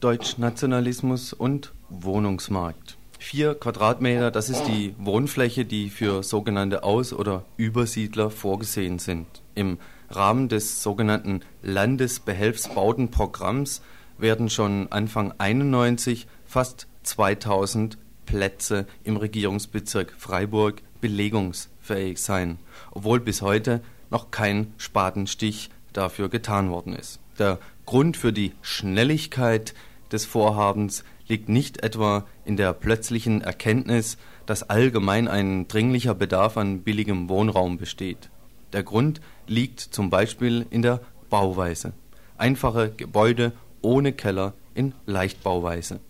Deutschnationalismus und Wohnungsmarkt. Vier Quadratmeter, das ist die Wohnfläche, die für sogenannte Aus- oder Übersiedler vorgesehen sind. Im Rahmen des sogenannten Landesbehelfsbautenprogramms werden schon Anfang 91 fast 2000 Plätze im Regierungsbezirk Freiburg belegungsfähig sein, obwohl bis heute noch kein Spatenstich dafür getan worden ist. Der Grund für die Schnelligkeit des Vorhabens liegt nicht etwa in der plötzlichen Erkenntnis, dass allgemein ein dringlicher Bedarf an billigem Wohnraum besteht. Der Grund liegt zum Beispiel in der Bauweise. Einfache Gebäude ohne Keller in Leichtbauweise.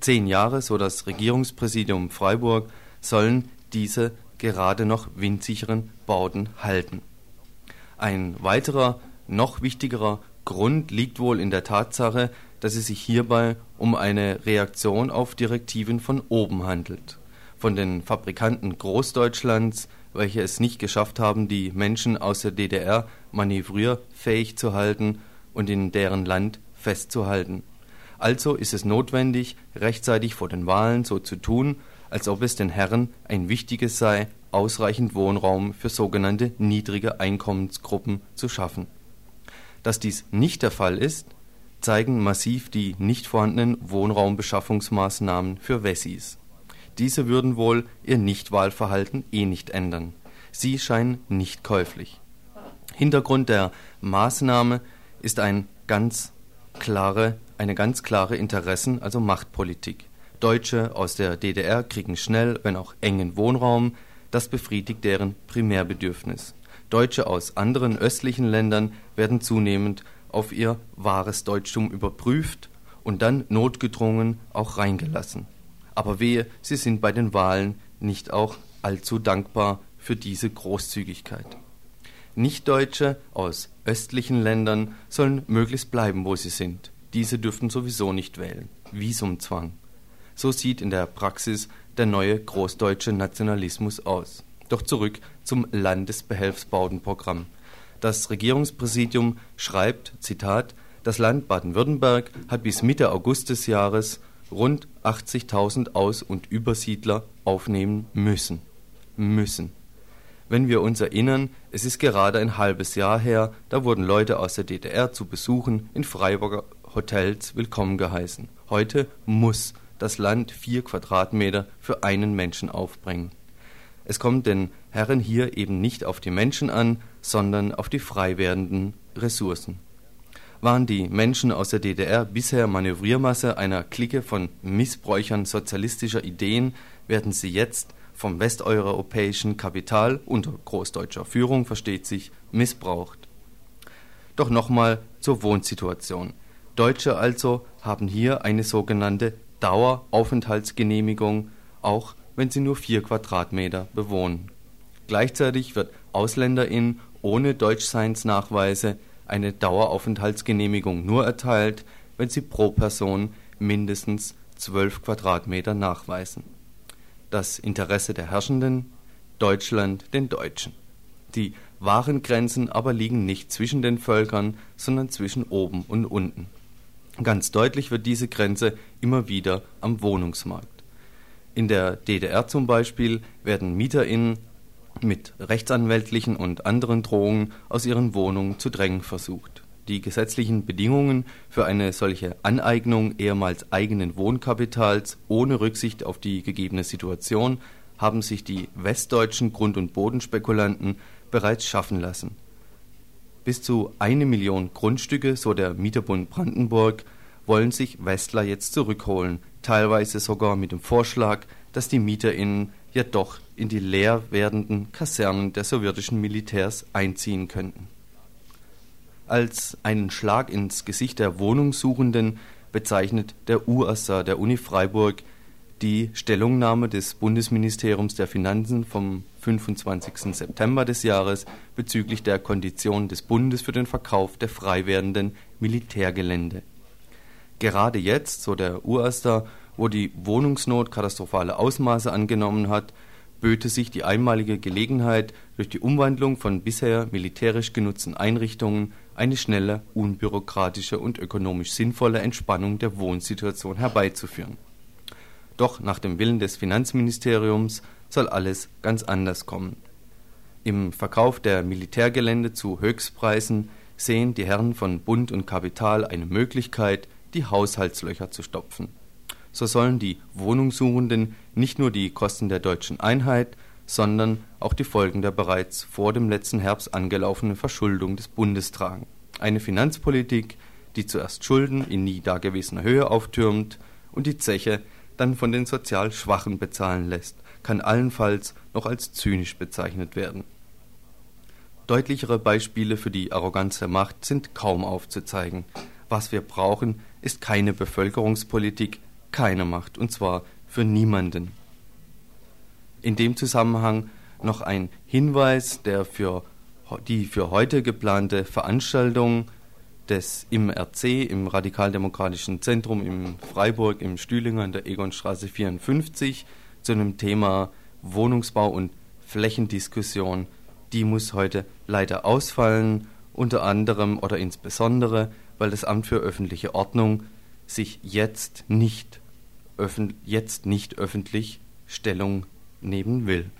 Zehn Jahre, so das Regierungspräsidium Freiburg, sollen diese gerade noch windsicheren Bauten halten. Ein weiterer, noch wichtigerer Grund liegt wohl in der Tatsache, dass es sich hierbei um eine Reaktion auf Direktiven von oben handelt, von den Fabrikanten Großdeutschlands, welche es nicht geschafft haben, die Menschen aus der DDR manövrierfähig zu halten und in deren Land festzuhalten. Also ist es notwendig, rechtzeitig vor den Wahlen so zu tun, als ob es den Herren ein wichtiges sei, ausreichend Wohnraum für sogenannte niedrige Einkommensgruppen zu schaffen. Dass dies nicht der Fall ist, zeigen massiv die nicht vorhandenen Wohnraumbeschaffungsmaßnahmen für Wessis. Diese würden wohl ihr Nichtwahlverhalten eh nicht ändern. Sie scheinen nicht käuflich. Hintergrund der Maßnahme ist ein ganz klare, eine ganz klare Interessen-, also Machtpolitik. Deutsche aus der DDR kriegen schnell, wenn auch engen Wohnraum, das befriedigt deren Primärbedürfnis. Deutsche aus anderen östlichen Ländern werden zunehmend auf ihr wahres Deutschtum überprüft und dann notgedrungen auch reingelassen. Aber wehe, sie sind bei den Wahlen nicht auch allzu dankbar für diese Großzügigkeit. Nichtdeutsche aus östlichen Ländern sollen möglichst bleiben, wo sie sind. Diese dürften sowieso nicht wählen. Visumzwang. So sieht in der Praxis der neue großdeutsche Nationalismus aus. Doch zurück zum Landesbehelfsbautenprogramm. Das Regierungspräsidium schreibt, Zitat, das Land Baden-Württemberg hat bis Mitte August des Jahres rund 80.000 Aus- und Übersiedler aufnehmen müssen. Müssen. Wenn wir uns erinnern, es ist gerade ein halbes Jahr her, da wurden Leute aus der DDR zu Besuchen in Freiburger Hotels willkommen geheißen. Heute muss das Land vier Quadratmeter für einen Menschen aufbringen. Es kommt den Herren hier eben nicht auf die Menschen an, sondern auf die frei werdenden Ressourcen. Waren die Menschen aus der DDR bisher Manövriermasse einer Clique von Missbräuchern sozialistischer Ideen, werden sie jetzt vom westeuropäischen Kapital unter großdeutscher Führung versteht sich missbraucht. Doch nochmal zur Wohnsituation. Deutsche also haben hier eine sogenannte Daueraufenthaltsgenehmigung, auch wenn sie nur vier Quadratmeter bewohnen. Gleichzeitig wird AusländerInnen ohne Deutschseinsnachweise eine Daueraufenthaltsgenehmigung nur erteilt, wenn sie pro Person mindestens zwölf Quadratmeter nachweisen. Das Interesse der Herrschenden Deutschland den Deutschen. Die wahren Grenzen aber liegen nicht zwischen den Völkern, sondern zwischen oben und unten. Ganz deutlich wird diese Grenze immer wieder am Wohnungsmarkt. In der DDR zum Beispiel werden MieterInnen mit rechtsanwältlichen und anderen Drohungen aus ihren Wohnungen zu drängen versucht. Die gesetzlichen Bedingungen für eine solche Aneignung ehemals eigenen Wohnkapitals ohne Rücksicht auf die gegebene Situation haben sich die westdeutschen Grund- und Bodenspekulanten bereits schaffen lassen. Bis zu eine Million Grundstücke, so der Mieterbund Brandenburg, wollen sich Westler jetzt zurückholen, teilweise sogar mit dem Vorschlag, dass die MieterInnen ja doch in die leer werdenden Kasernen der sowjetischen Militärs einziehen könnten. Als einen Schlag ins Gesicht der Wohnungssuchenden bezeichnet der UASA der Uni Freiburg die Stellungnahme des Bundesministeriums der Finanzen vom 25. September des Jahres bezüglich der Konditionen des Bundes für den Verkauf der frei werdenden Militärgelände. Gerade jetzt, so der UASTA, wo die Wohnungsnot katastrophale Ausmaße angenommen hat, böte sich die einmalige Gelegenheit, durch die Umwandlung von bisher militärisch genutzten Einrichtungen eine schnelle, unbürokratische und ökonomisch sinnvolle Entspannung der Wohnsituation herbeizuführen. Doch nach dem Willen des Finanzministeriums soll alles ganz anders kommen. Im Verkauf der Militärgelände zu Höchstpreisen sehen die Herren von Bund und Kapital eine Möglichkeit, die Haushaltslöcher zu stopfen. So sollen die Wohnungssuchenden nicht nur die Kosten der deutschen Einheit, sondern auch die Folgen der bereits vor dem letzten Herbst angelaufenen Verschuldung des Bundes tragen. Eine Finanzpolitik, die zuerst Schulden in nie dagewesener Höhe auftürmt und die Zeche dann von den sozial Schwachen bezahlen lässt, kann allenfalls noch als zynisch bezeichnet werden. Deutlichere Beispiele für die Arroganz der Macht sind kaum aufzuzeigen. Was wir brauchen, ist keine Bevölkerungspolitik, keine Macht, und zwar für niemanden. In dem Zusammenhang noch ein Hinweis, der für die für heute geplante Veranstaltung des im RC, im Radikaldemokratischen Zentrum in Freiburg, im Stühlinger in der Egonstraße 54, zu einem Thema Wohnungsbau und Flächendiskussion, die muss heute leider ausfallen, unter anderem oder insbesondere, weil das Amt für öffentliche Ordnung sich jetzt nicht, jetzt nicht öffentlich Stellung nehmen will.